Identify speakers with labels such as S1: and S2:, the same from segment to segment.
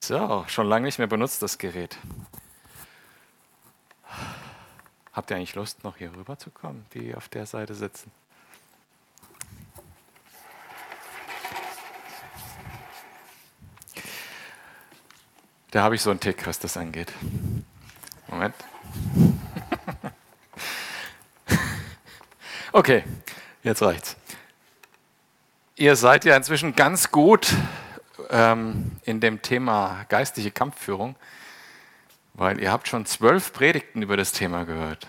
S1: So, schon lange nicht mehr benutzt das Gerät. Habt ihr eigentlich Lust, noch hier rüber zu kommen, die auf der Seite sitzen? Da habe ich so einen Tick, was das angeht. Moment. Okay, jetzt reicht's. Ihr seid ja inzwischen ganz gut ähm, in dem Thema geistliche Kampfführung, weil ihr habt schon zwölf Predigten über das Thema gehört.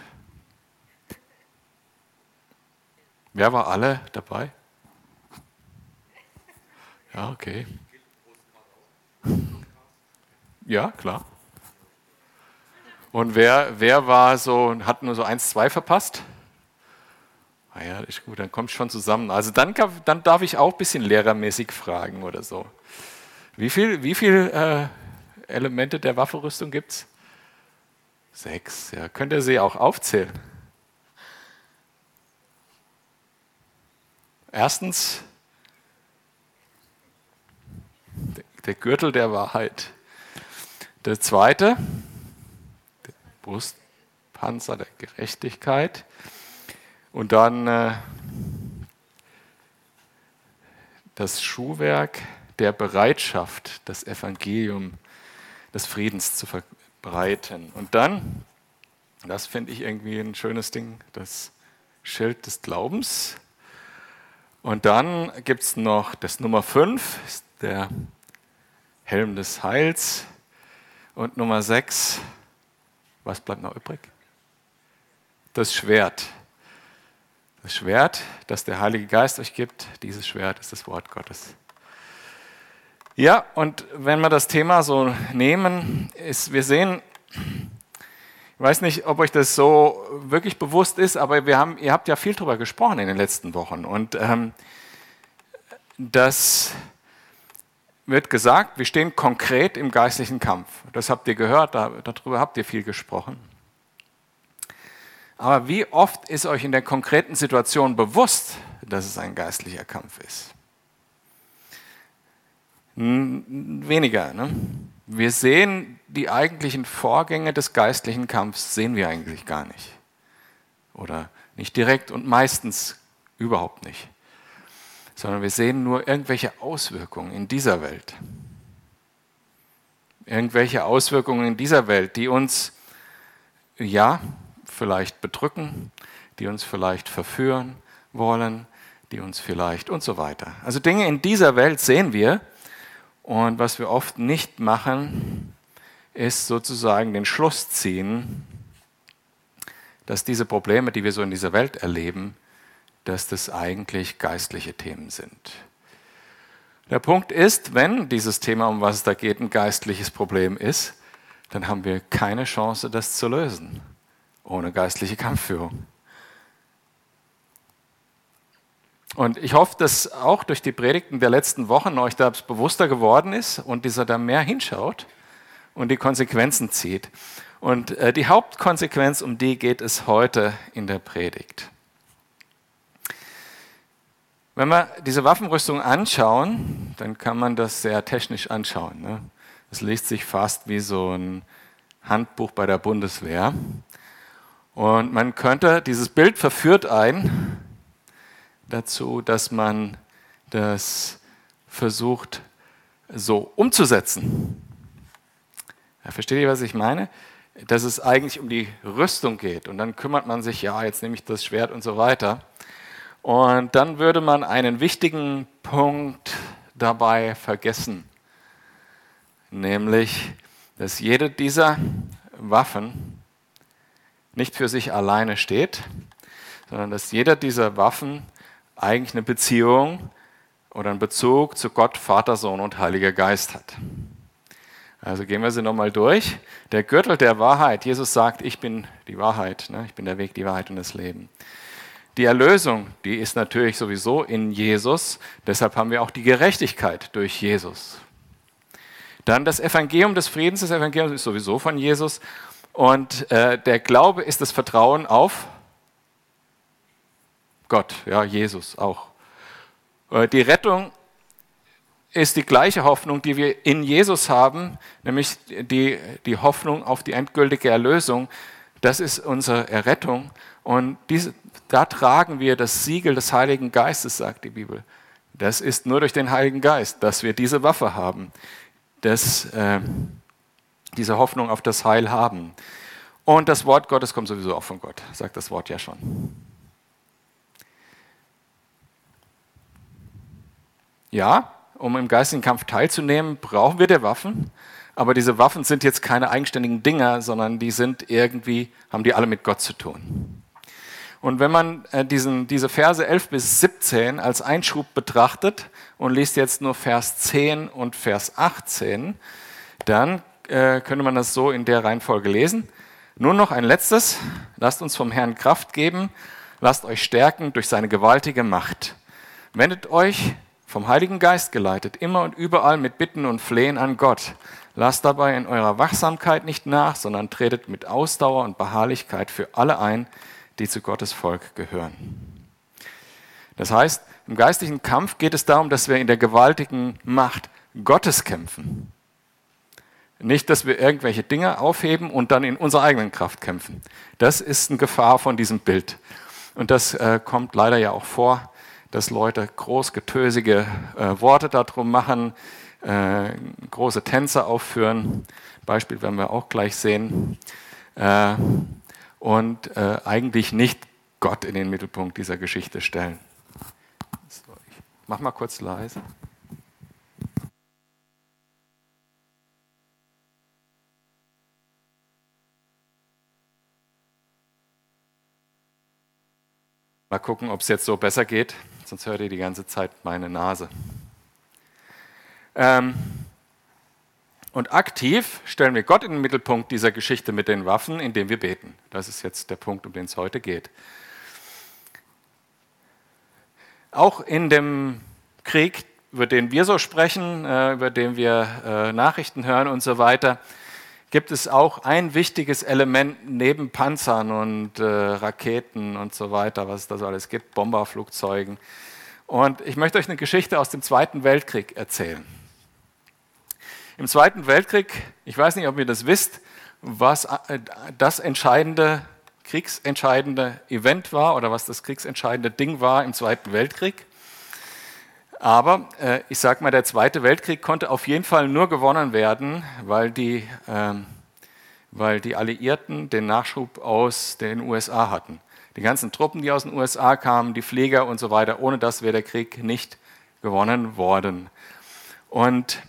S1: Wer war alle dabei? Ja, okay. Ja, klar. Und wer, wer war so, hat nur so eins, zwei verpasst? Ah ja, ist gut, dann kommt schon zusammen. Also dann, dann darf ich auch ein bisschen lehrermäßig fragen oder so. Wie viele wie viel, äh, Elemente der Waffenrüstung gibt es? Sechs. Ja. Könnt ihr sie auch aufzählen? Erstens, der Gürtel der Wahrheit. Der zweite, der Brustpanzer der Gerechtigkeit. Und dann äh, das Schuhwerk der Bereitschaft, das Evangelium des Friedens zu verbreiten. Und dann, das finde ich irgendwie ein schönes Ding, das Schild des Glaubens. Und dann gibt es noch das Nummer 5, der Helm des Heils. Und Nummer 6, was bleibt noch übrig? Das Schwert das Schwert, das der Heilige Geist euch gibt, dieses Schwert ist das Wort Gottes. Ja, und wenn wir das Thema so nehmen, ist, wir sehen, ich weiß nicht, ob euch das so wirklich bewusst ist, aber wir haben, ihr habt ja viel darüber gesprochen in den letzten Wochen. Und ähm, das wird gesagt, wir stehen konkret im geistlichen Kampf. Das habt ihr gehört, darüber habt ihr viel gesprochen. Aber wie oft ist euch in der konkreten Situation bewusst, dass es ein geistlicher Kampf ist? Weniger. Ne? Wir sehen die eigentlichen Vorgänge des geistlichen Kampfs, sehen wir eigentlich gar nicht. Oder nicht direkt und meistens überhaupt nicht. Sondern wir sehen nur irgendwelche Auswirkungen in dieser Welt. Irgendwelche Auswirkungen in dieser Welt, die uns, ja, vielleicht bedrücken, die uns vielleicht verführen wollen, die uns vielleicht und so weiter. Also Dinge in dieser Welt sehen wir und was wir oft nicht machen, ist sozusagen den Schluss ziehen, dass diese Probleme, die wir so in dieser Welt erleben, dass das eigentlich geistliche Themen sind. Der Punkt ist, wenn dieses Thema, um was es da geht, ein geistliches Problem ist, dann haben wir keine Chance, das zu lösen ohne geistliche Kampfführung. Und ich hoffe, dass auch durch die Predigten der letzten Wochen euch das bewusster geworden ist und dieser da mehr hinschaut und die Konsequenzen zieht. Und äh, die Hauptkonsequenz, um die geht es heute in der Predigt. Wenn wir diese Waffenrüstung anschauen, dann kann man das sehr technisch anschauen. Ne? Es liest sich fast wie so ein Handbuch bei der Bundeswehr. Und man könnte, dieses Bild verführt ein dazu, dass man das versucht so umzusetzen. Ja, versteht ihr, was ich meine? Dass es eigentlich um die Rüstung geht. Und dann kümmert man sich, ja, jetzt nehme ich das Schwert und so weiter. Und dann würde man einen wichtigen Punkt dabei vergessen. Nämlich, dass jede dieser Waffen nicht für sich alleine steht, sondern dass jeder dieser Waffen eigentlich eine Beziehung oder einen Bezug zu Gott, Vater, Sohn und Heiliger Geist hat. Also gehen wir sie nochmal durch. Der Gürtel der Wahrheit. Jesus sagt, ich bin die Wahrheit. Ne? Ich bin der Weg, die Wahrheit und das Leben. Die Erlösung, die ist natürlich sowieso in Jesus. Deshalb haben wir auch die Gerechtigkeit durch Jesus. Dann das Evangelium des Friedens. Das Evangelium ist sowieso von Jesus. Und äh, der Glaube ist das Vertrauen auf Gott, ja, Jesus auch. Äh, die Rettung ist die gleiche Hoffnung, die wir in Jesus haben, nämlich die, die Hoffnung auf die endgültige Erlösung. Das ist unsere Errettung. Und diese, da tragen wir das Siegel des Heiligen Geistes, sagt die Bibel. Das ist nur durch den Heiligen Geist, dass wir diese Waffe haben, dass, äh, diese Hoffnung auf das Heil haben. Und das Wort Gottes kommt sowieso auch von Gott, sagt das Wort ja schon. Ja, um im geistigen Kampf teilzunehmen, brauchen wir der Waffen. Aber diese Waffen sind jetzt keine eigenständigen Dinger, sondern die sind irgendwie, haben die alle mit Gott zu tun. Und wenn man äh, diesen, diese Verse 11 bis 17 als Einschub betrachtet und liest jetzt nur Vers 10 und Vers 18, dann äh, könnte man das so in der Reihenfolge lesen. Nur noch ein letztes. Lasst uns vom Herrn Kraft geben. Lasst euch stärken durch seine gewaltige Macht. Wendet euch vom Heiligen Geist geleitet, immer und überall mit Bitten und Flehen an Gott. Lasst dabei in eurer Wachsamkeit nicht nach, sondern tretet mit Ausdauer und Beharrlichkeit für alle ein, die zu Gottes Volk gehören. Das heißt, im geistlichen Kampf geht es darum, dass wir in der gewaltigen Macht Gottes kämpfen. Nicht, dass wir irgendwelche Dinge aufheben und dann in unserer eigenen Kraft kämpfen. Das ist eine Gefahr von diesem Bild. Und das äh, kommt leider ja auch vor dass Leute großgetösige äh, Worte darum machen, äh, große Tänze aufführen. Beispiel werden wir auch gleich sehen. Äh, und äh, eigentlich nicht Gott in den Mittelpunkt dieser Geschichte stellen. So, ich mach mal kurz leise. Mal gucken, ob es jetzt so besser geht sonst hört ihr die ganze Zeit meine Nase. Ähm, und aktiv stellen wir Gott in den Mittelpunkt dieser Geschichte mit den Waffen, indem wir beten. Das ist jetzt der Punkt, um den es heute geht. Auch in dem Krieg, über den wir so sprechen, äh, über den wir äh, Nachrichten hören und so weiter, gibt es auch ein wichtiges Element neben Panzern und äh, Raketen und so weiter, was es da so alles gibt, Bomberflugzeugen. Und ich möchte euch eine Geschichte aus dem Zweiten Weltkrieg erzählen. Im Zweiten Weltkrieg, ich weiß nicht, ob ihr das wisst, was äh, das entscheidende, kriegsentscheidende Event war oder was das kriegsentscheidende Ding war im Zweiten Weltkrieg. Aber äh, ich sage mal, der Zweite Weltkrieg konnte auf jeden Fall nur gewonnen werden, weil die, ähm, weil die Alliierten den Nachschub aus den USA hatten. Die ganzen Truppen, die aus den USA kamen, die Pfleger und so weiter, ohne das wäre der Krieg nicht gewonnen worden. Und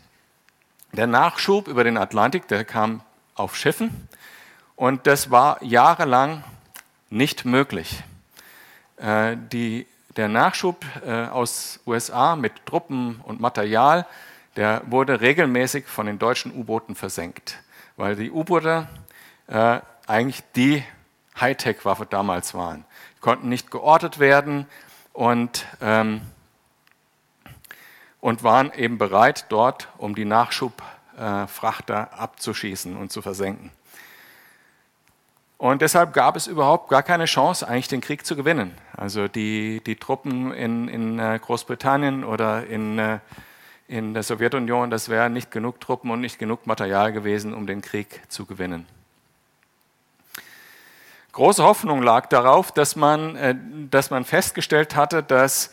S1: der Nachschub über den Atlantik, der kam auf Schiffen und das war jahrelang nicht möglich. Äh, die der Nachschub äh, aus USA mit Truppen und Material, der wurde regelmäßig von den deutschen U-Booten versenkt, weil die U-Boote äh, eigentlich die Hightech-Waffe damals waren. Die konnten nicht geortet werden und, ähm, und waren eben bereit, dort um die Nachschubfrachter äh, abzuschießen und zu versenken. Und deshalb gab es überhaupt gar keine Chance, eigentlich den Krieg zu gewinnen. Also die, die Truppen in, in äh, Großbritannien oder in, äh, in der Sowjetunion, das wären nicht genug Truppen und nicht genug Material gewesen, um den Krieg zu gewinnen. Große Hoffnung lag darauf, dass man, äh, dass man festgestellt hatte, dass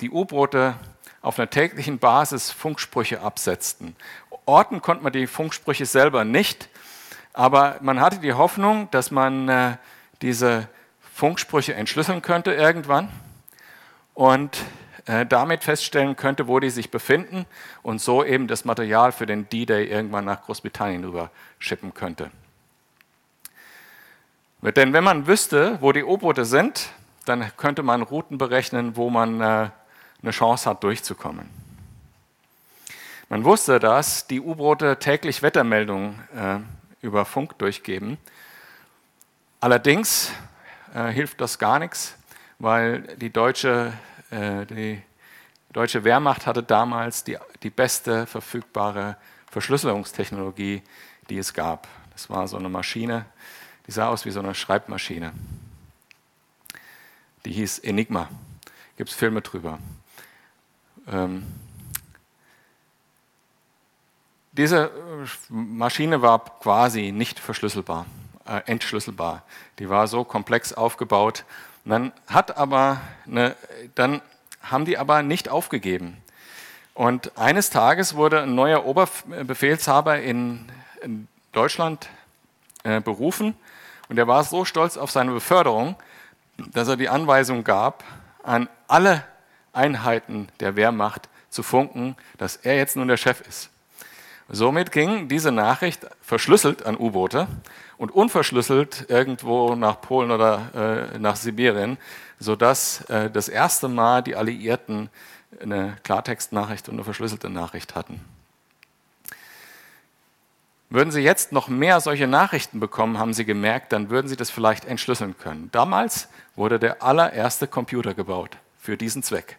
S1: die U-Boote auf einer täglichen Basis Funksprüche absetzten. Orten konnte man die Funksprüche selber nicht, aber man hatte die Hoffnung, dass man äh, diese Funksprüche entschlüsseln könnte irgendwann und äh, damit feststellen könnte, wo die sich befinden und so eben das Material für den D-Day irgendwann nach Großbritannien rüber schippen könnte. Denn wenn man wüsste, wo die U-Boote sind, dann könnte man Routen berechnen, wo man äh, eine Chance hat, durchzukommen. Man wusste, dass die U-Boote täglich Wettermeldungen äh, über Funk durchgeben. Allerdings äh, hilft das gar nichts, weil die deutsche, äh, die deutsche Wehrmacht hatte damals die, die beste verfügbare Verschlüsselungstechnologie, die es gab. Das war so eine Maschine, die sah aus wie so eine Schreibmaschine. Die hieß Enigma. Gibt es Filme drüber. Ähm, diese äh, Maschine war quasi nicht verschlüsselbar, äh, entschlüsselbar. Die war so komplex aufgebaut. Dann, hat aber eine, dann haben die aber nicht aufgegeben. Und eines Tages wurde ein neuer Oberbefehlshaber in, in Deutschland äh, berufen und er war so stolz auf seine Beförderung, dass er die Anweisung gab, an alle Einheiten der Wehrmacht zu funken, dass er jetzt nun der Chef ist. Somit ging diese Nachricht verschlüsselt an U-Boote und unverschlüsselt irgendwo nach Polen oder äh, nach Sibirien, sodass äh, das erste Mal die Alliierten eine Klartextnachricht und eine verschlüsselte Nachricht hatten. Würden Sie jetzt noch mehr solche Nachrichten bekommen, haben Sie gemerkt, dann würden Sie das vielleicht entschlüsseln können. Damals wurde der allererste Computer gebaut für diesen Zweck.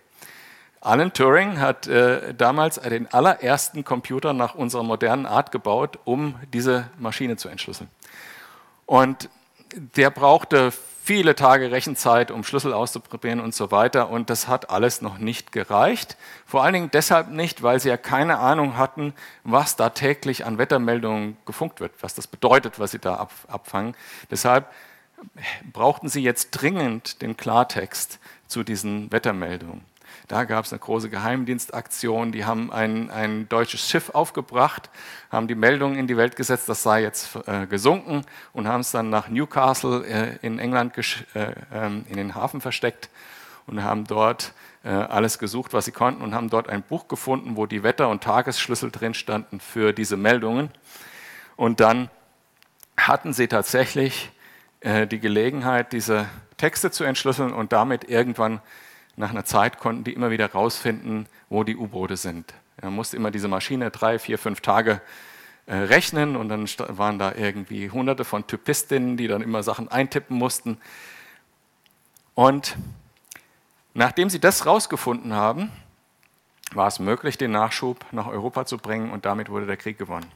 S1: Alan Turing hat äh, damals den allerersten Computer nach unserer modernen Art gebaut, um diese Maschine zu entschlüsseln. Und der brauchte viele Tage Rechenzeit, um Schlüssel auszuprobieren und so weiter. Und das hat alles noch nicht gereicht. Vor allen Dingen deshalb nicht, weil sie ja keine Ahnung hatten, was da täglich an Wettermeldungen gefunkt wird, was das bedeutet, was sie da abfangen. Deshalb brauchten sie jetzt dringend den Klartext zu diesen Wettermeldungen. Da gab es eine große Geheimdienstaktion. Die haben ein, ein deutsches Schiff aufgebracht, haben die Meldung in die Welt gesetzt, das sei jetzt äh, gesunken und haben es dann nach Newcastle äh, in England äh, ähm, in den Hafen versteckt und haben dort äh, alles gesucht, was sie konnten und haben dort ein Buch gefunden, wo die Wetter- und Tagesschlüssel drin standen für diese Meldungen. Und dann hatten sie tatsächlich äh, die Gelegenheit, diese Texte zu entschlüsseln und damit irgendwann nach einer Zeit konnten die immer wieder rausfinden, wo die U-Boote sind. Man musste immer diese Maschine drei, vier, fünf Tage äh, rechnen und dann waren da irgendwie hunderte von Typistinnen, die dann immer Sachen eintippen mussten. Und nachdem sie das rausgefunden haben, war es möglich, den Nachschub nach Europa zu bringen und damit wurde der Krieg gewonnen.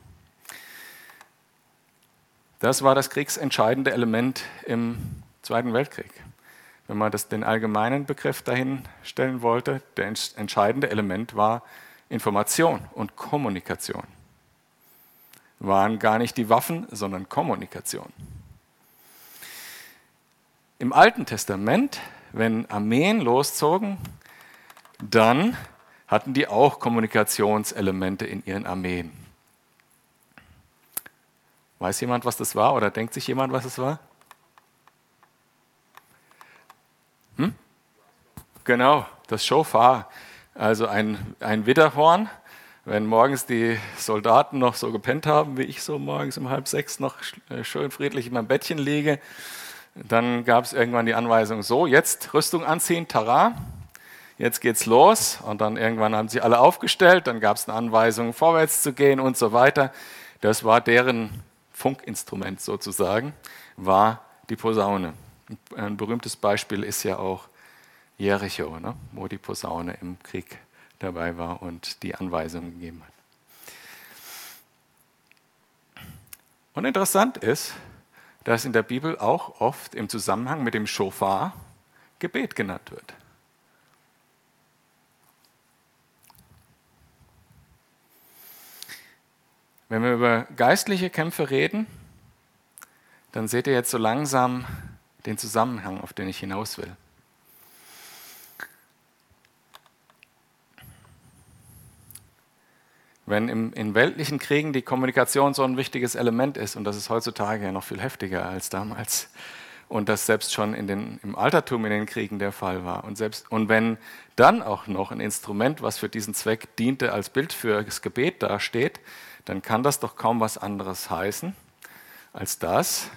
S1: Das war das kriegsentscheidende Element im Zweiten Weltkrieg wenn man das, den allgemeinen Begriff dahin stellen wollte, der entscheidende Element war Information und Kommunikation. Waren gar nicht die Waffen, sondern Kommunikation. Im Alten Testament, wenn Armeen loszogen, dann hatten die auch Kommunikationselemente in ihren Armeen. Weiß jemand, was das war oder denkt sich jemand, was es war? Genau, das Shofar, also ein, ein Widderhorn. Wenn morgens die Soldaten noch so gepennt haben, wie ich so morgens um halb sechs noch äh, schön friedlich in meinem Bettchen liege, dann gab es irgendwann die Anweisung, so, jetzt Rüstung anziehen, Tara, jetzt geht's los. Und dann irgendwann haben sie alle aufgestellt, dann gab es eine Anweisung, vorwärts zu gehen und so weiter. Das war deren Funkinstrument sozusagen, war die Posaune. Ein berühmtes Beispiel ist ja auch Jericho, ne, wo die Posaune im Krieg dabei war und die Anweisungen gegeben hat. Und interessant ist, dass in der Bibel auch oft im Zusammenhang mit dem Shofar Gebet genannt wird. Wenn wir über geistliche Kämpfe reden, dann seht ihr jetzt so langsam den Zusammenhang, auf den ich hinaus will. Wenn im, in weltlichen Kriegen die Kommunikation so ein wichtiges Element ist, und das ist heutzutage ja noch viel heftiger als damals, und das selbst schon in den, im Altertum in den Kriegen der Fall war, und, selbst, und wenn dann auch noch ein Instrument, was für diesen Zweck diente, als Bild für das Gebet dasteht, dann kann das doch kaum was anderes heißen, als dass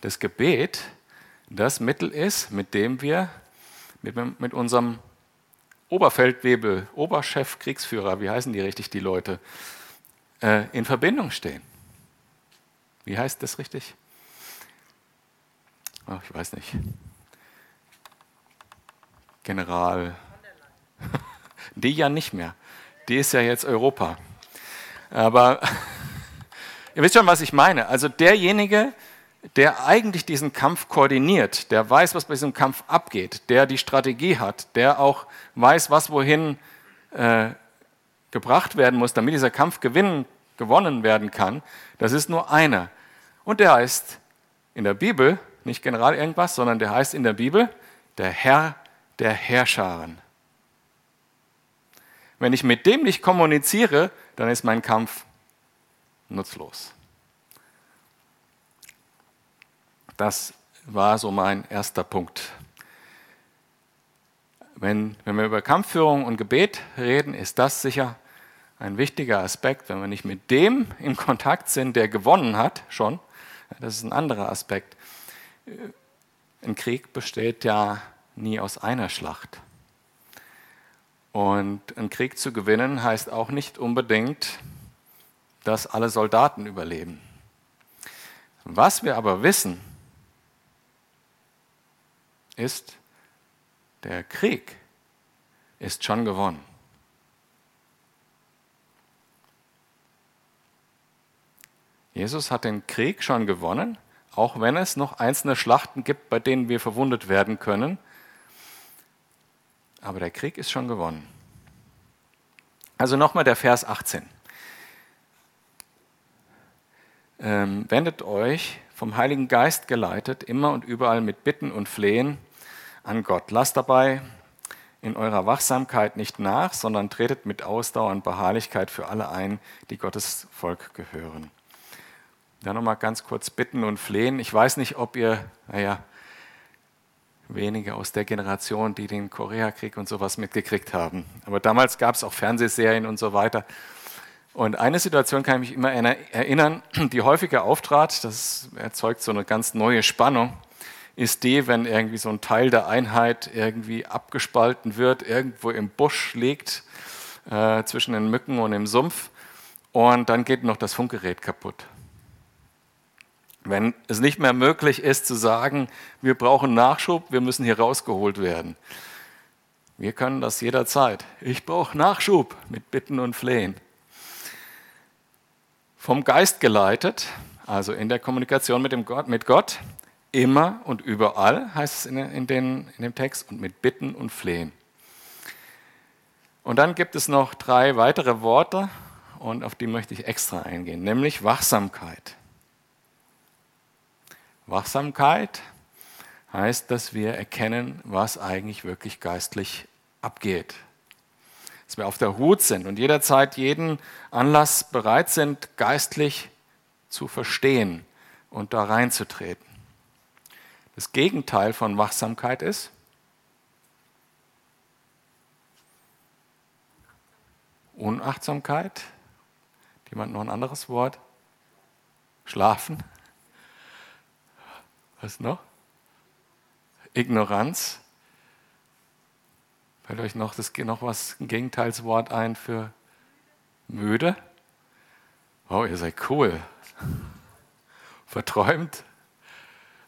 S1: das Gebet das Mittel ist, mit dem wir mit, mit unserem Oberfeldwebel, Oberchef, Kriegsführer, wie heißen die richtig, die Leute, äh, in Verbindung stehen. Wie heißt das richtig? Ach, ich weiß nicht. General. Die ja nicht mehr. Die ist ja jetzt Europa. Aber ihr wisst schon, was ich meine. Also derjenige, der eigentlich diesen Kampf koordiniert, der weiß, was bei diesem Kampf abgeht, der die Strategie hat, der auch weiß, was wohin äh, gebracht werden muss, damit dieser Kampf gewinnen gewonnen werden kann, das ist nur einer. Und der heißt in der Bibel, nicht General irgendwas, sondern der heißt in der Bibel der Herr der Herrscharen. Wenn ich mit dem nicht kommuniziere, dann ist mein Kampf nutzlos. Das war so mein erster Punkt. Wenn, wenn wir über Kampfführung und Gebet reden, ist das sicher ein wichtiger Aspekt. Wenn wir nicht mit dem im Kontakt sind, der gewonnen hat, schon, das ist ein anderer Aspekt. Ein Krieg besteht ja nie aus einer Schlacht. Und einen Krieg zu gewinnen heißt auch nicht unbedingt, dass alle Soldaten überleben. Was wir aber wissen, ist, der Krieg ist schon gewonnen. Jesus hat den Krieg schon gewonnen, auch wenn es noch einzelne Schlachten gibt, bei denen wir verwundet werden können. Aber der Krieg ist schon gewonnen. Also nochmal der Vers 18. Ähm, wendet euch vom Heiligen Geist geleitet, immer und überall mit Bitten und Flehen an Gott. Lasst dabei in eurer Wachsamkeit nicht nach, sondern tretet mit Ausdauer und Beharrlichkeit für alle ein, die Gottes Volk gehören. Dann nochmal ganz kurz bitten und flehen. Ich weiß nicht, ob ihr, naja, wenige aus der Generation, die den Koreakrieg und sowas mitgekriegt haben. Aber damals gab es auch Fernsehserien und so weiter. Und eine Situation kann ich mich immer erinnern, die häufiger auftrat, das erzeugt so eine ganz neue Spannung, ist die, wenn irgendwie so ein Teil der Einheit irgendwie abgespalten wird, irgendwo im Busch liegt, äh, zwischen den Mücken und dem Sumpf, und dann geht noch das Funkgerät kaputt. Wenn es nicht mehr möglich ist zu sagen, wir brauchen Nachschub, wir müssen hier rausgeholt werden. Wir können das jederzeit. Ich brauche Nachschub mit Bitten und Flehen. Vom Geist geleitet, also in der Kommunikation mit, dem Gott, mit Gott, immer und überall, heißt es in, in, den, in dem Text, und mit Bitten und Flehen. Und dann gibt es noch drei weitere Worte, und auf die möchte ich extra eingehen, nämlich Wachsamkeit. Wachsamkeit heißt, dass wir erkennen, was eigentlich wirklich geistlich abgeht. Dass wir auf der Hut sind und jederzeit jeden Anlass bereit sind, geistlich zu verstehen und da reinzutreten. Das Gegenteil von Wachsamkeit ist, Unachtsamkeit. Jemand noch ein anderes Wort? Schlafen. Was noch? Ignoranz. Fällt euch noch, das, noch was, ein Gegenteilswort ein für müde? Oh, ihr seid cool. Verträumt.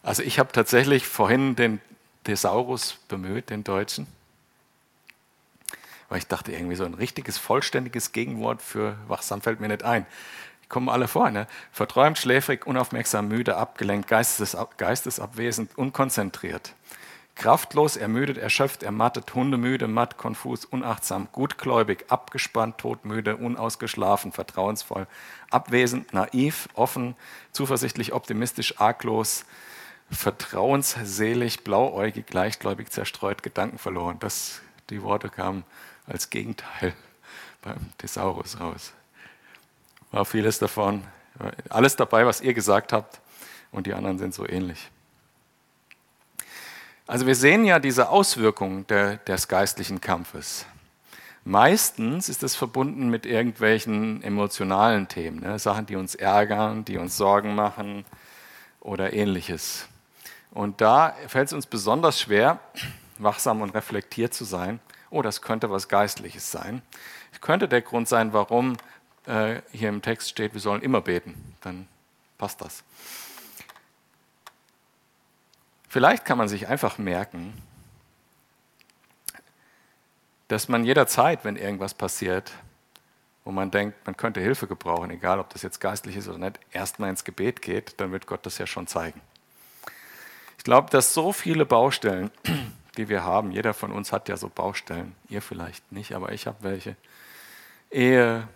S1: Also ich habe tatsächlich vorhin den Thesaurus bemüht, den Deutschen. Weil ich dachte, irgendwie so ein richtiges, vollständiges Gegenwort für wachsam fällt mir nicht ein kommen alle vor. Ne? Verträumt, schläfrig, unaufmerksam, müde, abgelenkt, geistesab, geistesabwesend, unkonzentriert. Kraftlos, ermüdet, erschöpft, ermattet, hundemüde, matt, konfus, unachtsam, gutgläubig, abgespannt, todmüde, unausgeschlafen, vertrauensvoll, abwesend, naiv, offen, zuversichtlich, optimistisch, arglos, vertrauensselig, blauäugig, gleichgläubig, zerstreut, Gedanken verloren. Das, die Worte kamen als Gegenteil beim Thesaurus raus war vieles davon, alles dabei, was ihr gesagt habt, und die anderen sind so ähnlich. Also wir sehen ja diese Auswirkungen der, des geistlichen Kampfes. Meistens ist es verbunden mit irgendwelchen emotionalen Themen, ne? Sachen, die uns ärgern, die uns Sorgen machen oder ähnliches. Und da fällt es uns besonders schwer, wachsam und reflektiert zu sein. Oh, das könnte was Geistliches sein. Es könnte der Grund sein, warum äh, hier im Text steht, wir sollen immer beten, dann passt das. Vielleicht kann man sich einfach merken, dass man jederzeit, wenn irgendwas passiert, wo man denkt, man könnte Hilfe gebrauchen, egal ob das jetzt geistlich ist oder nicht, erstmal ins Gebet geht, dann wird Gott das ja schon zeigen. Ich glaube, dass so viele Baustellen, die wir haben, jeder von uns hat ja so Baustellen, ihr vielleicht nicht, aber ich habe welche. Ehe,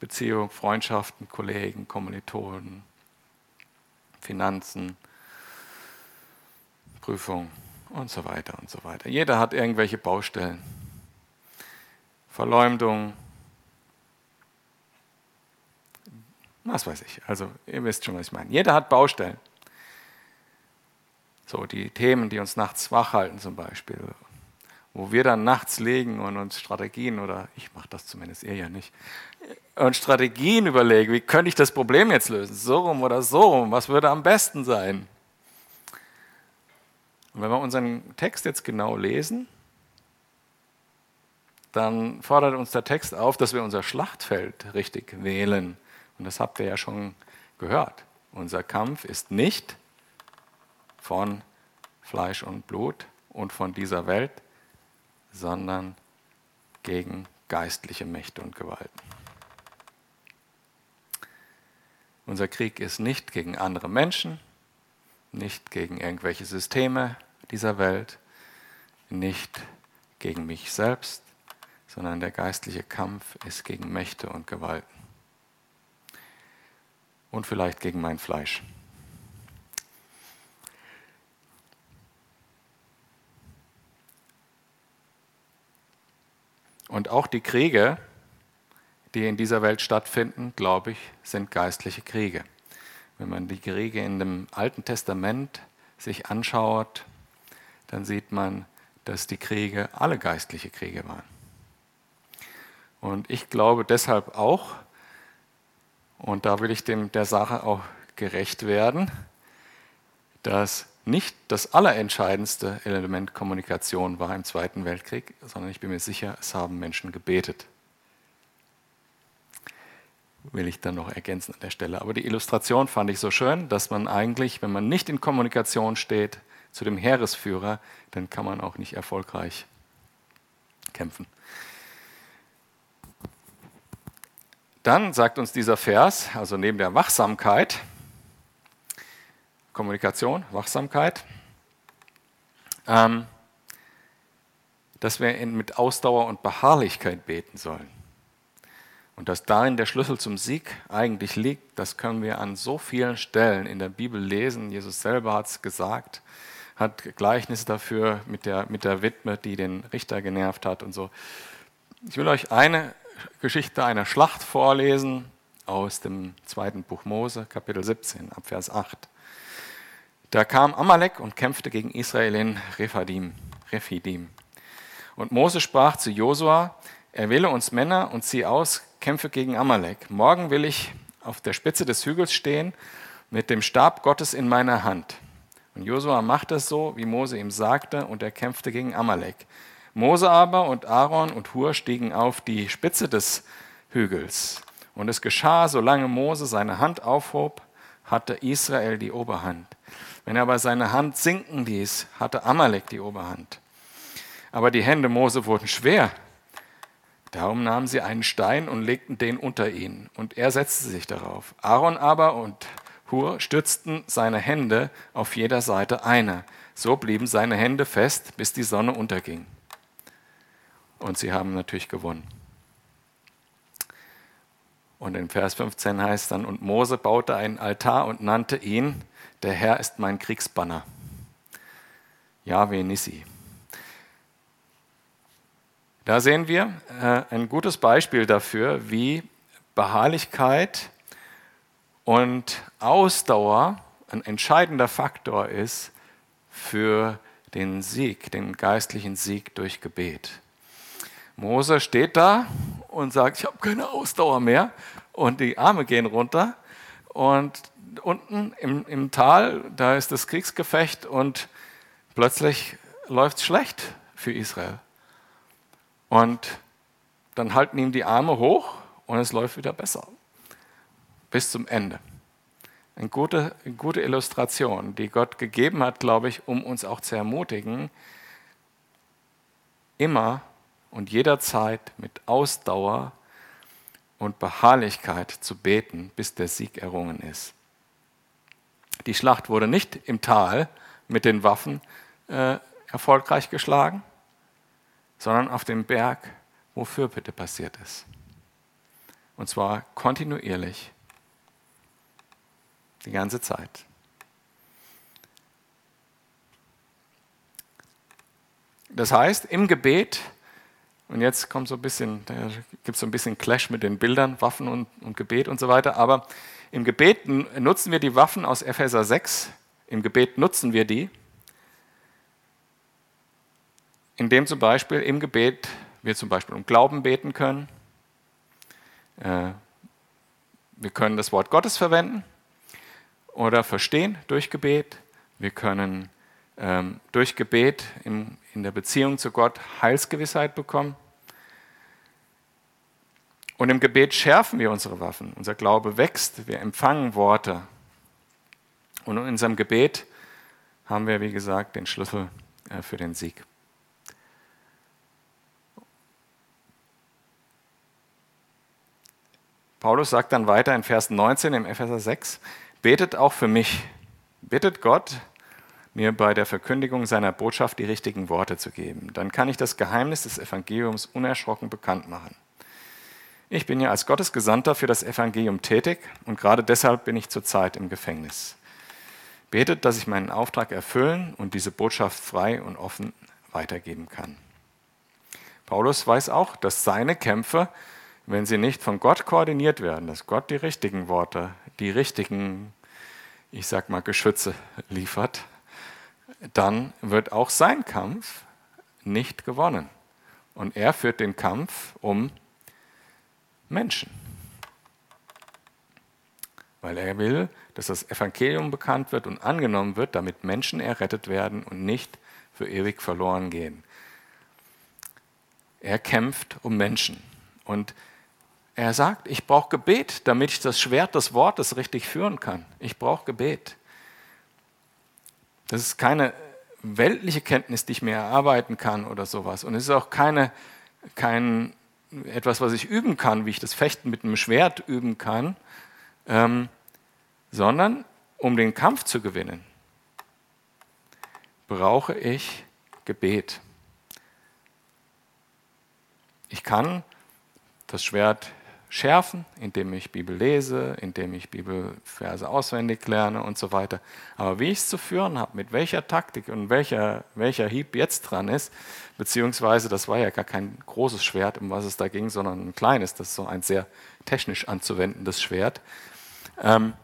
S1: Beziehung, Freundschaften, Kollegen, Kommilitonen, Finanzen, Prüfung und so weiter und so weiter. Jeder hat irgendwelche Baustellen. Verleumdung, was weiß ich. Also ihr wisst schon, was ich meine. Jeder hat Baustellen. So die Themen, die uns nachts wach halten zum Beispiel, wo wir dann nachts liegen und uns Strategien, oder ich mache das zumindest, ihr ja nicht, und Strategien überlegen, wie könnte ich das Problem jetzt lösen, so rum oder so rum, was würde am besten sein? Und wenn wir unseren Text jetzt genau lesen, dann fordert uns der Text auf, dass wir unser Schlachtfeld richtig wählen. Und das habt ihr ja schon gehört. Unser Kampf ist nicht von Fleisch und Blut und von dieser Welt, sondern gegen geistliche Mächte und Gewalten. Unser Krieg ist nicht gegen andere Menschen, nicht gegen irgendwelche Systeme dieser Welt, nicht gegen mich selbst, sondern der geistliche Kampf ist gegen Mächte und Gewalten. Und vielleicht gegen mein Fleisch. Und auch die Kriege, die in dieser Welt stattfinden, glaube ich, sind geistliche Kriege. Wenn man die Kriege in dem Alten Testament sich anschaut, dann sieht man, dass die Kriege alle geistliche Kriege waren. Und ich glaube deshalb auch, und da will ich dem, der Sache auch gerecht werden, dass nicht das allerentscheidendste Element Kommunikation war im Zweiten Weltkrieg, sondern ich bin mir sicher, es haben Menschen gebetet. Will ich dann noch ergänzen an der Stelle. Aber die Illustration fand ich so schön, dass man eigentlich, wenn man nicht in Kommunikation steht zu dem Heeresführer, dann kann man auch nicht erfolgreich kämpfen. Dann sagt uns dieser Vers, also neben der Wachsamkeit, Kommunikation, Wachsamkeit, ähm, dass wir mit Ausdauer und Beharrlichkeit beten sollen. Und dass darin der Schlüssel zum Sieg eigentlich liegt, das können wir an so vielen Stellen in der Bibel lesen. Jesus selber hat es gesagt, hat Gleichnisse dafür mit der, mit der Witwe, die den Richter genervt hat und so. Ich will euch eine Geschichte einer Schlacht vorlesen aus dem zweiten Buch Mose, Kapitel 17, ab Vers 8. Da kam Amalek und kämpfte gegen Israel in Rephidim. Rephidim. Und Mose sprach zu Josua, er wähle uns Männer und zieh aus, kämpfe gegen Amalek. Morgen will ich auf der Spitze des Hügels stehen mit dem Stab Gottes in meiner Hand. Und Josua machte es so, wie Mose ihm sagte, und er kämpfte gegen Amalek. Mose aber und Aaron und Hur stiegen auf die Spitze des Hügels. Und es geschah, solange Mose seine Hand aufhob, hatte Israel die Oberhand. Wenn er aber seine Hand sinken ließ, hatte Amalek die Oberhand. Aber die Hände Mose wurden schwer. Darum nahmen sie einen Stein und legten den unter ihn, und er setzte sich darauf. Aaron aber und Hur stützten seine Hände auf jeder Seite eine. So blieben seine Hände fest, bis die Sonne unterging. Und sie haben natürlich gewonnen. Und in Vers 15 heißt dann, und Mose baute einen Altar und nannte ihn, der Herr ist mein Kriegsbanner. Yahweh Nissi. Da sehen wir äh, ein gutes Beispiel dafür, wie Beharrlichkeit und Ausdauer ein entscheidender Faktor ist für den Sieg, den geistlichen Sieg durch Gebet. Mose steht da und sagt, ich habe keine Ausdauer mehr und die Arme gehen runter und unten im, im Tal, da ist das Kriegsgefecht und plötzlich läuft es schlecht für Israel. Und dann halten ihm die Arme hoch und es läuft wieder besser. Bis zum Ende. Eine gute, eine gute Illustration, die Gott gegeben hat, glaube ich, um uns auch zu ermutigen, immer und jederzeit mit Ausdauer und Beharrlichkeit zu beten, bis der Sieg errungen ist. Die Schlacht wurde nicht im Tal mit den Waffen äh, erfolgreich geschlagen, sondern auf dem Berg, wo Fürbitte passiert ist. Und zwar kontinuierlich. Die ganze Zeit. Das heißt, im Gebet, und jetzt kommt so ein bisschen, da gibt es so ein bisschen Clash mit den Bildern, Waffen und, und Gebet und so weiter, aber im Gebet nutzen wir die Waffen aus Epheser 6. Im Gebet nutzen wir die, indem zum Beispiel im Gebet wir zum Beispiel um Glauben beten können. Äh, wir können das Wort Gottes verwenden oder verstehen durch Gebet. Wir können ähm, durch Gebet in, der Beziehung zu Gott Heilsgewissheit bekommen. Und im Gebet schärfen wir unsere Waffen. Unser Glaube wächst, wir empfangen Worte. Und in unserem Gebet haben wir, wie gesagt, den Schlüssel äh, für den Sieg. Paulus sagt dann weiter in Vers 19 im Epheser 6, betet auch für mich, bittet Gott, mir bei der Verkündigung seiner Botschaft die richtigen Worte zu geben. Dann kann ich das Geheimnis des Evangeliums unerschrocken bekannt machen. Ich bin ja als Gottes Gesandter für das Evangelium tätig und gerade deshalb bin ich zurzeit im Gefängnis. Betet, dass ich meinen Auftrag erfüllen und diese Botschaft frei und offen weitergeben kann. Paulus weiß auch, dass seine Kämpfe, wenn sie nicht von Gott koordiniert werden, dass Gott die richtigen Worte, die richtigen, ich sag mal, Geschütze liefert, dann wird auch sein Kampf nicht gewonnen. Und er führt den Kampf um Menschen. Weil er will, dass das Evangelium bekannt wird und angenommen wird, damit Menschen errettet werden und nicht für ewig verloren gehen. Er kämpft um Menschen. Und er sagt, ich brauche Gebet, damit ich das Schwert des Wortes richtig führen kann. Ich brauche Gebet. Das ist keine weltliche Kenntnis, die ich mir erarbeiten kann oder sowas. Und es ist auch keine, kein etwas, was ich üben kann, wie ich das Fechten mit einem Schwert üben kann, ähm, sondern um den Kampf zu gewinnen, brauche ich Gebet. Ich kann das Schwert schärfen, indem ich Bibel lese, indem ich Bibelverse auswendig lerne und so weiter. Aber wie ich es zu führen habe, mit welcher Taktik und welcher, welcher Hieb jetzt dran ist, beziehungsweise das war ja gar kein großes Schwert, um was es da ging, sondern ein kleines, das ist so ein sehr technisch anzuwendendes Schwert. Ähm,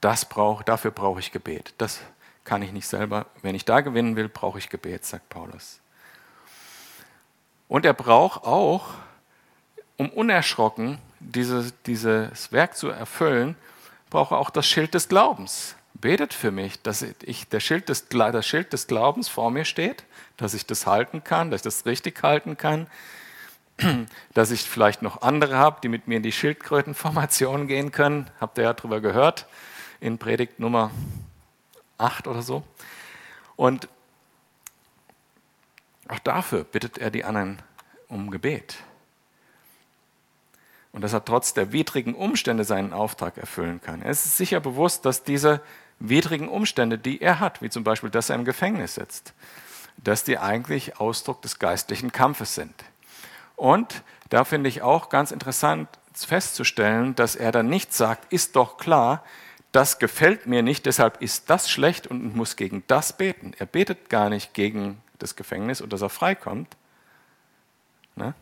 S1: das brauch, dafür brauche ich Gebet. Das kann ich nicht selber. Wenn ich da gewinnen will, brauche ich Gebet, sagt Paulus. Und er braucht auch um unerschrocken diese, dieses Werk zu erfüllen, brauche auch das Schild des Glaubens. Betet für mich, dass ich der Schild des, das Schild des Glaubens vor mir steht, dass ich das halten kann, dass ich das richtig halten kann, dass ich vielleicht noch andere habe, die mit mir in die Schildkrötenformation gehen können. Habt ihr ja darüber gehört in Predigt Nummer 8 oder so. Und auch dafür bittet er die anderen um Gebet und dass er trotz der widrigen Umstände seinen Auftrag erfüllen kann. Er ist sicher bewusst, dass diese widrigen Umstände, die er hat, wie zum Beispiel, dass er im Gefängnis sitzt, dass die eigentlich Ausdruck des geistlichen Kampfes sind. Und da finde ich auch ganz interessant festzustellen, dass er dann nicht sagt, ist doch klar, das gefällt mir nicht, deshalb ist das schlecht und muss gegen das beten. Er betet gar nicht gegen das Gefängnis und dass er freikommt. Ne?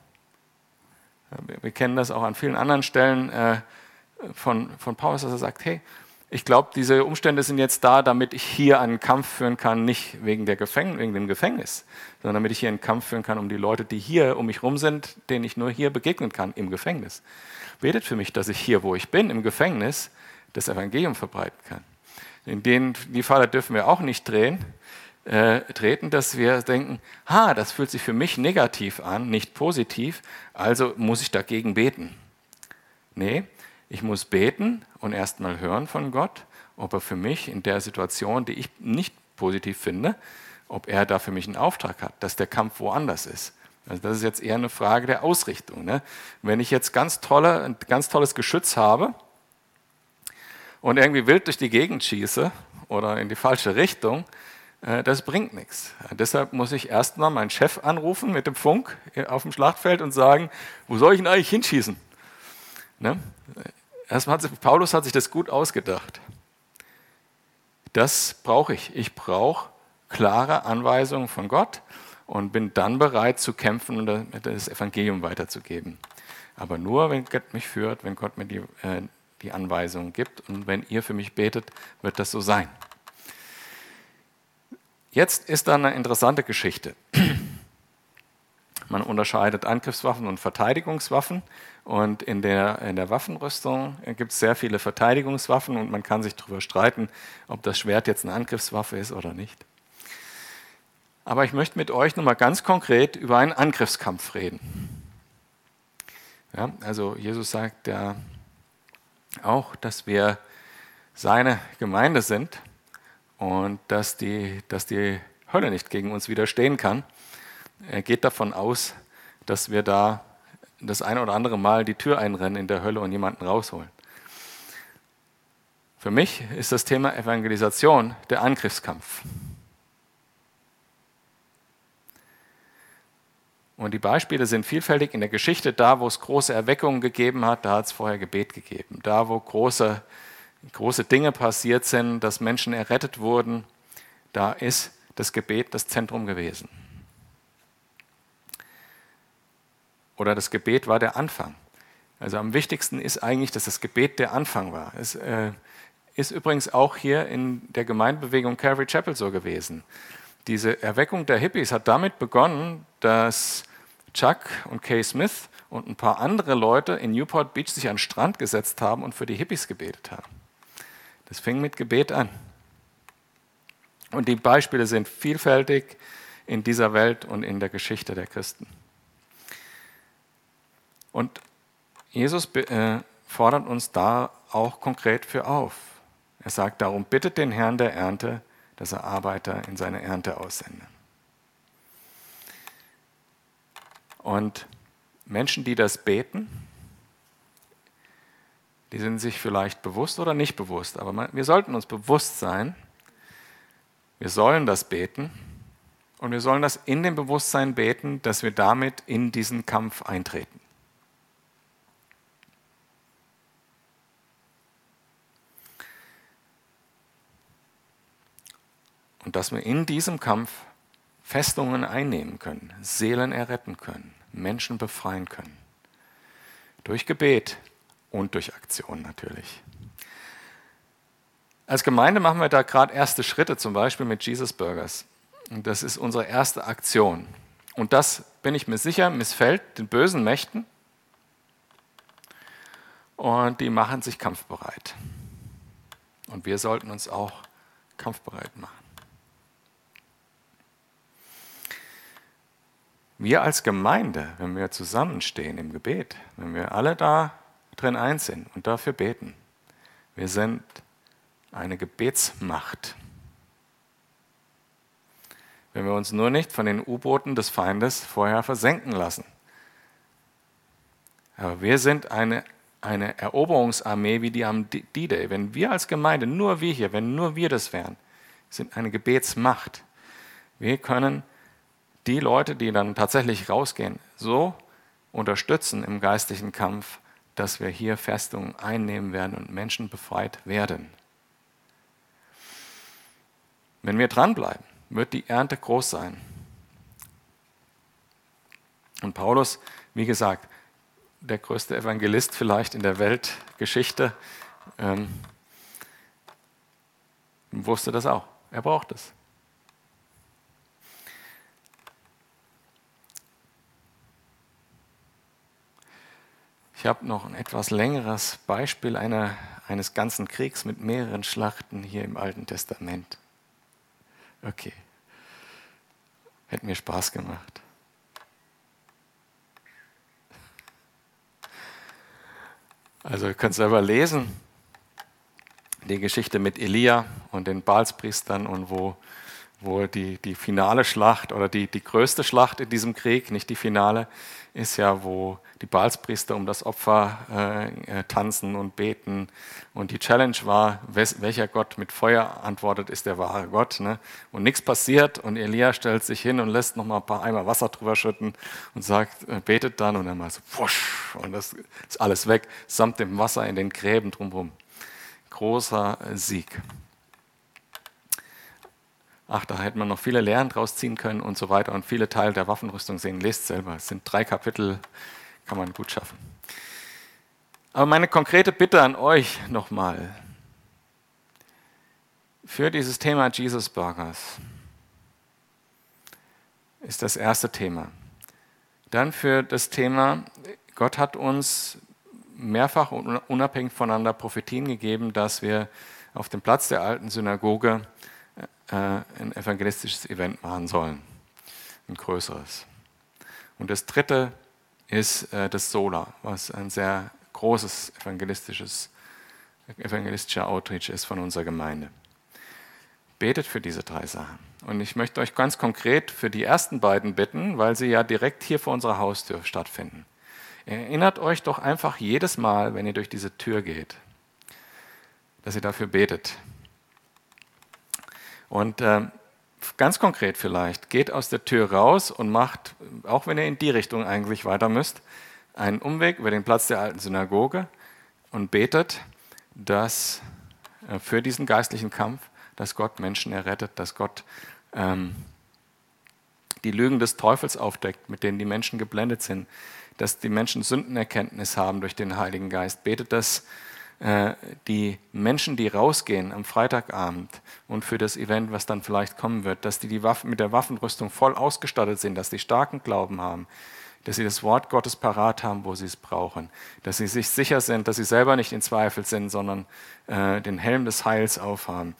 S1: Wir kennen das auch an vielen anderen Stellen äh, von, von Paulus, dass er sagt, hey, ich glaube, diese Umstände sind jetzt da, damit ich hier einen Kampf führen kann, nicht wegen, der Gefäng wegen dem Gefängnis, sondern damit ich hier einen Kampf führen kann um die Leute, die hier um mich rum sind, denen ich nur hier begegnen kann, im Gefängnis. Betet für mich, dass ich hier, wo ich bin, im Gefängnis, das Evangelium verbreiten kann. In den, die Falle dürfen wir auch nicht drehen, äh, treten, dass wir denken, ha, das fühlt sich für mich negativ an, nicht positiv, also muss ich dagegen beten. Nee, ich muss beten und erstmal hören von Gott, ob er für mich in der Situation, die ich nicht positiv finde, ob er da für mich einen Auftrag hat, dass der Kampf woanders ist. Also das ist jetzt eher eine Frage der Ausrichtung. Ne? Wenn ich jetzt ganz, tolle, ein ganz tolles Geschütz habe und irgendwie wild durch die Gegend schieße oder in die falsche Richtung, das bringt nichts. Deshalb muss ich erstmal meinen Chef anrufen mit dem Funk auf dem Schlachtfeld und sagen, wo soll ich ihn eigentlich hinschießen? Ne? Erstmal hat Paulus hat sich das gut ausgedacht. Das brauche ich. Ich brauche klare Anweisungen von Gott und bin dann bereit zu kämpfen und das Evangelium weiterzugeben. Aber nur, wenn Gott mich führt, wenn Gott mir die, äh, die Anweisungen gibt und wenn ihr für mich betet, wird das so sein. Jetzt ist da eine interessante Geschichte. Man unterscheidet Angriffswaffen und Verteidigungswaffen. Und in der, in der Waffenrüstung gibt es sehr viele Verteidigungswaffen und man kann sich darüber streiten, ob das Schwert jetzt eine Angriffswaffe ist oder nicht. Aber ich möchte mit euch nochmal ganz konkret über einen Angriffskampf reden. Ja, also Jesus sagt ja auch, dass wir seine Gemeinde sind und dass die, dass die Hölle nicht gegen uns widerstehen kann. Er geht davon aus, dass wir da das eine oder andere Mal die Tür einrennen in der Hölle und jemanden rausholen. Für mich ist das Thema Evangelisation der Angriffskampf. Und die Beispiele sind vielfältig in der Geschichte. Da, wo es große Erweckungen gegeben hat, da hat es vorher Gebet gegeben. Da, wo große, große Dinge passiert sind, dass Menschen errettet wurden, da ist das Gebet das Zentrum gewesen. oder das Gebet war der Anfang. Also am wichtigsten ist eigentlich, dass das Gebet der Anfang war. Es äh, ist übrigens auch hier in der Gemeindebewegung Calvary Chapel so gewesen. Diese Erweckung der Hippies hat damit begonnen, dass Chuck und Kay Smith und ein paar andere Leute in Newport Beach sich an den Strand gesetzt haben und für die Hippies gebetet haben. Das fing mit Gebet an. Und die Beispiele sind vielfältig in dieser Welt und in der Geschichte der Christen. Und Jesus äh, fordert uns da auch konkret für auf. Er sagt darum, bittet den Herrn der Ernte, dass er Arbeiter in seine Ernte aussende. Und Menschen, die das beten, die sind sich vielleicht bewusst oder nicht bewusst, aber wir sollten uns bewusst sein, wir sollen das beten und wir sollen das in dem Bewusstsein beten, dass wir damit in diesen Kampf eintreten. Und dass wir in diesem Kampf Festungen einnehmen können, Seelen erretten können, Menschen befreien können. Durch Gebet und durch Aktion natürlich. Als Gemeinde machen wir da gerade erste Schritte, zum Beispiel mit Jesus Burgers. Und das ist unsere erste Aktion. Und das, bin ich mir sicher, missfällt den bösen Mächten. Und die machen sich kampfbereit. Und wir sollten uns auch kampfbereit machen. wir als Gemeinde, wenn wir zusammenstehen im Gebet, wenn wir alle da drin eins sind und dafür beten, wir sind eine Gebetsmacht. Wenn wir uns nur nicht von den U-Booten des Feindes vorher versenken lassen. Aber wir sind eine, eine Eroberungsarmee wie die am D-Day. Wenn wir als Gemeinde, nur wir hier, wenn nur wir das wären, sind eine Gebetsmacht. Wir können die Leute, die dann tatsächlich rausgehen, so unterstützen im geistlichen Kampf, dass wir hier Festungen einnehmen werden und Menschen befreit werden. Wenn wir dranbleiben, wird die Ernte groß sein. Und Paulus, wie gesagt, der größte Evangelist vielleicht in der Weltgeschichte, ähm, wusste das auch. Er braucht es. Ich habe noch ein etwas längeres Beispiel einer, eines ganzen Kriegs mit mehreren Schlachten hier im Alten Testament. Okay. Hätte mir Spaß gemacht. Also ihr könnt selber lesen, die Geschichte mit Elia und den Baalspriestern und wo wo die, die finale Schlacht oder die, die größte Schlacht in diesem Krieg, nicht die finale, ist ja, wo die Baalspriester um das Opfer äh, äh tanzen und beten. Und die Challenge war, welcher Gott mit Feuer antwortet, ist der wahre Gott. Ne? Und nichts passiert und Elia stellt sich hin und lässt noch mal ein paar Eimer Wasser drüber schütten und sagt, äh, betet dann und dann mal so, wusch, und das ist alles weg, samt dem Wasser in den Gräben drumherum. Großer Sieg. Ach, da hätte man noch viele Lehren draus ziehen können und so weiter und viele Teile der Waffenrüstung sehen. Lest selber. Es sind drei Kapitel, kann man gut schaffen. Aber meine konkrete Bitte an euch nochmal für dieses Thema Jesus Burgers ist das erste Thema. Dann für das Thema, Gott hat uns mehrfach und unabhängig voneinander Prophetien gegeben, dass wir auf dem Platz der alten Synagoge ein evangelistisches Event machen sollen, ein größeres. Und das dritte ist äh, das Sola, was ein sehr großes evangelistisches, evangelistischer Outreach ist von unserer Gemeinde. Betet für diese drei Sachen. Und ich möchte euch ganz konkret für die ersten beiden bitten, weil sie ja direkt hier vor unserer Haustür stattfinden. Erinnert euch doch einfach jedes Mal, wenn ihr durch diese Tür geht, dass ihr dafür betet, und äh, ganz konkret vielleicht, geht aus der Tür raus und macht, auch wenn ihr in die Richtung eigentlich weiter müsst, einen Umweg über den Platz der alten Synagoge und betet, dass äh, für diesen geistlichen Kampf, dass Gott Menschen errettet, dass Gott ähm, die Lügen des Teufels aufdeckt, mit denen die Menschen geblendet sind, dass die Menschen Sündenerkenntnis haben durch den Heiligen Geist. Betet, dass äh, die Menschen, die rausgehen am Freitagabend und für das Event, was dann vielleicht kommen wird, dass die, die Waffen, mit der Waffenrüstung voll ausgestattet sind, dass die starken Glauben haben, dass sie das Wort Gottes parat haben, wo sie es brauchen, dass sie sich sicher sind, dass sie selber nicht in Zweifel sind, sondern äh, den Helm des Heils aufhaben.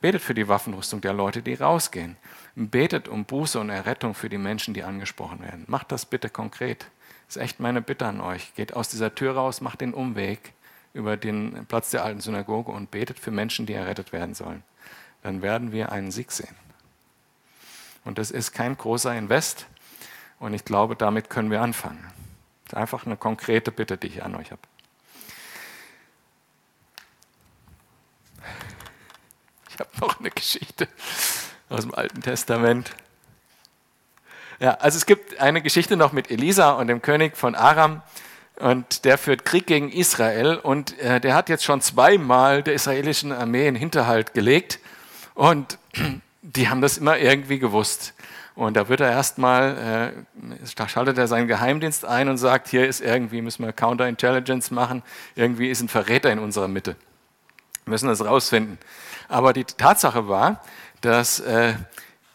S1: Betet für die Waffenrüstung der Leute, die rausgehen. Betet um Buße und Errettung für die Menschen, die angesprochen werden. Macht das bitte konkret. Das ist echt meine Bitte an euch. Geht aus dieser Tür raus, macht den Umweg über den Platz der alten Synagoge und betet für Menschen, die errettet werden sollen. Dann werden wir einen Sieg sehen. Und das ist kein großer Invest. Und ich glaube, damit können wir anfangen. Das ist einfach eine konkrete Bitte, die ich an euch habe. Ich habe noch eine Geschichte aus dem Alten Testament. Ja, also es gibt eine Geschichte noch mit Elisa und dem König von Aram und der führt Krieg gegen Israel und äh, der hat jetzt schon zweimal der israelischen Armee in Hinterhalt gelegt und die haben das immer irgendwie gewusst. Und da wird er erstmal, äh, schaltet er seinen Geheimdienst ein und sagt, hier ist irgendwie, müssen wir Counterintelligence machen, irgendwie ist ein Verräter in unserer Mitte. Wir müssen das rausfinden. Aber die Tatsache war, dass äh,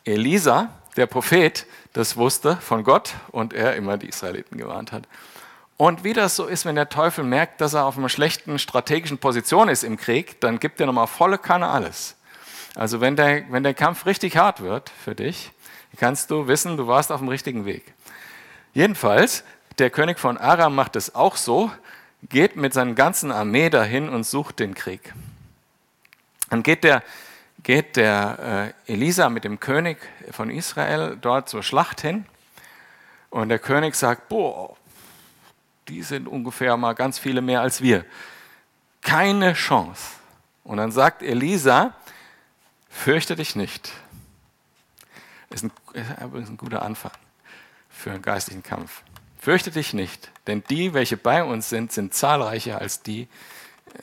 S1: Elisa, der Prophet, das wusste von Gott und er immer die Israeliten gewarnt hat. Und wie das so ist, wenn der Teufel merkt, dass er auf einer schlechten strategischen Position ist im Krieg, dann gibt er nochmal volle Kanne alles. Also wenn der, wenn der Kampf richtig hart wird für dich, kannst du wissen, du warst auf dem richtigen Weg. Jedenfalls, der König von Aram macht es auch so, geht mit seiner ganzen Armee dahin und sucht den Krieg. Dann geht der, geht der äh, Elisa mit dem König von Israel dort zur Schlacht hin und der König sagt, boah, die sind ungefähr mal ganz viele mehr als wir. Keine Chance. Und dann sagt Elisa, fürchte dich nicht. Ist ein, ist ein guter Anfang für einen geistlichen Kampf. Fürchte dich nicht, denn die, welche bei uns sind, sind zahlreicher als die,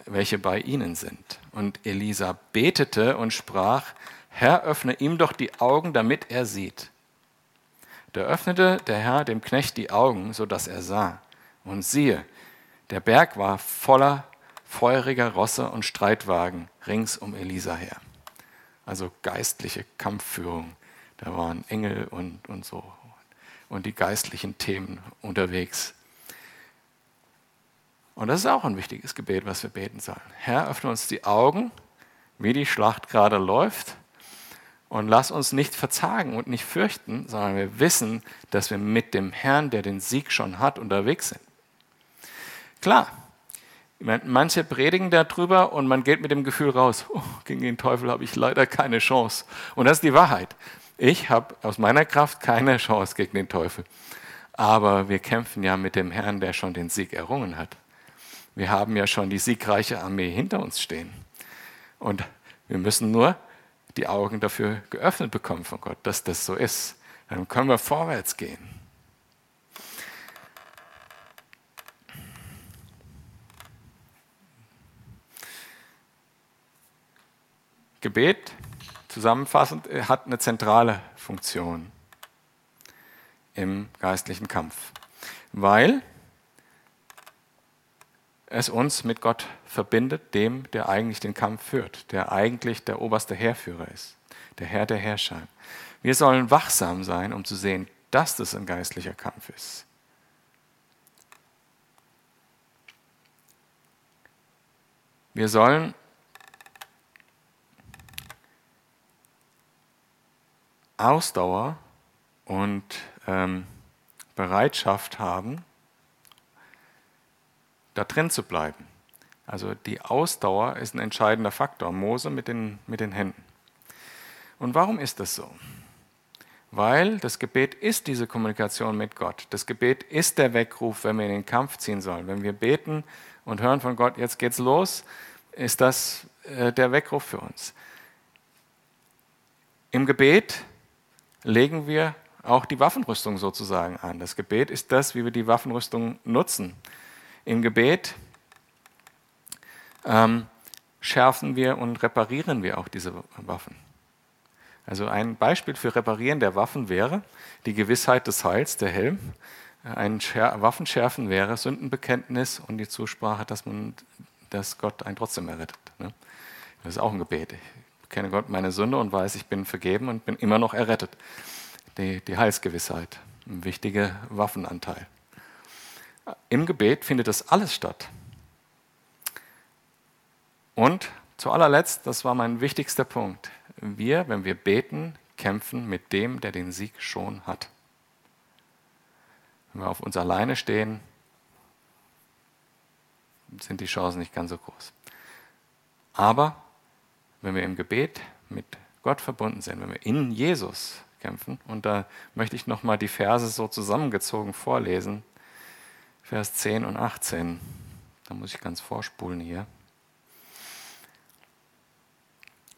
S1: welche bei ihnen sind. Und Elisa betete und sprach, Herr, öffne ihm doch die Augen, damit er sieht. Da öffnete der Herr dem Knecht die Augen, so dass er sah. Und siehe, der Berg war voller feuriger Rosse und Streitwagen rings um Elisa her. Also geistliche Kampfführung. Da waren Engel und, und so. Und die geistlichen Themen unterwegs. Und das ist auch ein wichtiges Gebet, was wir beten sollen. Herr, öffne uns die Augen, wie die Schlacht gerade läuft. Und lass uns nicht verzagen und nicht fürchten, sondern wir wissen, dass wir mit dem Herrn, der den Sieg schon hat, unterwegs sind. Klar, Manche predigen darüber und man geht mit dem Gefühl raus, oh, gegen den Teufel habe ich leider keine Chance. Und das ist die Wahrheit. Ich habe aus meiner Kraft keine Chance gegen den Teufel. Aber wir kämpfen ja mit dem Herrn, der schon den Sieg errungen hat. Wir haben ja schon die siegreiche Armee hinter uns stehen. Und wir müssen nur die Augen dafür geöffnet bekommen von Gott, dass das so ist. Dann können wir vorwärts gehen. Gebet, zusammenfassend, hat eine zentrale Funktion im geistlichen Kampf, weil es uns mit Gott verbindet, dem, der eigentlich den Kampf führt, der eigentlich der oberste Heerführer ist, der Herr der Herrscher. Wir sollen wachsam sein, um zu sehen, dass das ein geistlicher Kampf ist. Wir sollen Ausdauer und ähm, Bereitschaft haben, da drin zu bleiben. Also die Ausdauer ist ein entscheidender Faktor. Mose mit den, mit den Händen. Und warum ist das so? Weil das Gebet ist diese Kommunikation mit Gott. Das Gebet ist der Weckruf, wenn wir in den Kampf ziehen sollen. Wenn wir beten und hören von Gott, jetzt geht's los, ist das äh, der Weckruf für uns. Im Gebet legen wir auch die Waffenrüstung sozusagen an. Das Gebet ist das, wie wir die Waffenrüstung nutzen. Im Gebet ähm, schärfen wir und reparieren wir auch diese Waffen. Also ein Beispiel für Reparieren der Waffen wäre die Gewissheit des Heils, der Helm. Ein Scher Waffenschärfen wäre Sündenbekenntnis und die Zusprache, dass, man, dass Gott einen trotzdem errettet. Ne? Das ist auch ein Gebet. Kenne Gott meine Sünde und weiß, ich bin vergeben und bin immer noch errettet die, die Heilsgewissheit, ein wichtiger Waffenanteil. Im Gebet findet das alles statt. Und zu allerletzt, das war mein wichtigster Punkt, wir, wenn wir beten, kämpfen mit dem, der den Sieg schon hat. Wenn wir auf uns alleine stehen, sind die Chancen nicht ganz so groß. Aber wenn wir im Gebet mit Gott verbunden sind, wenn wir in Jesus kämpfen. Und da möchte ich nochmal die Verse so zusammengezogen vorlesen. Vers 10 und 18. Da muss ich ganz vorspulen hier.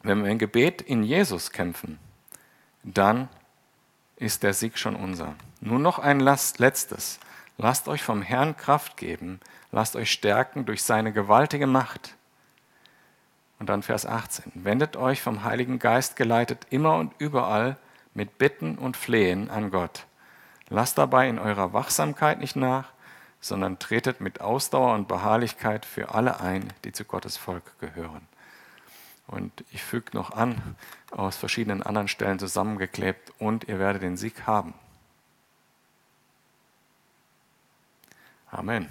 S1: Wenn wir im Gebet in Jesus kämpfen, dann ist der Sieg schon unser. Nur noch ein letztes. Lasst euch vom Herrn Kraft geben, lasst euch stärken durch seine gewaltige Macht. Und dann Vers 18. Wendet euch vom Heiligen Geist geleitet immer und überall mit Bitten und Flehen an Gott. Lasst dabei in eurer Wachsamkeit nicht nach, sondern tretet mit Ausdauer und Beharrlichkeit für alle ein, die zu Gottes Volk gehören. Und ich füge noch an, aus verschiedenen anderen Stellen zusammengeklebt, und ihr werdet den Sieg haben. Amen.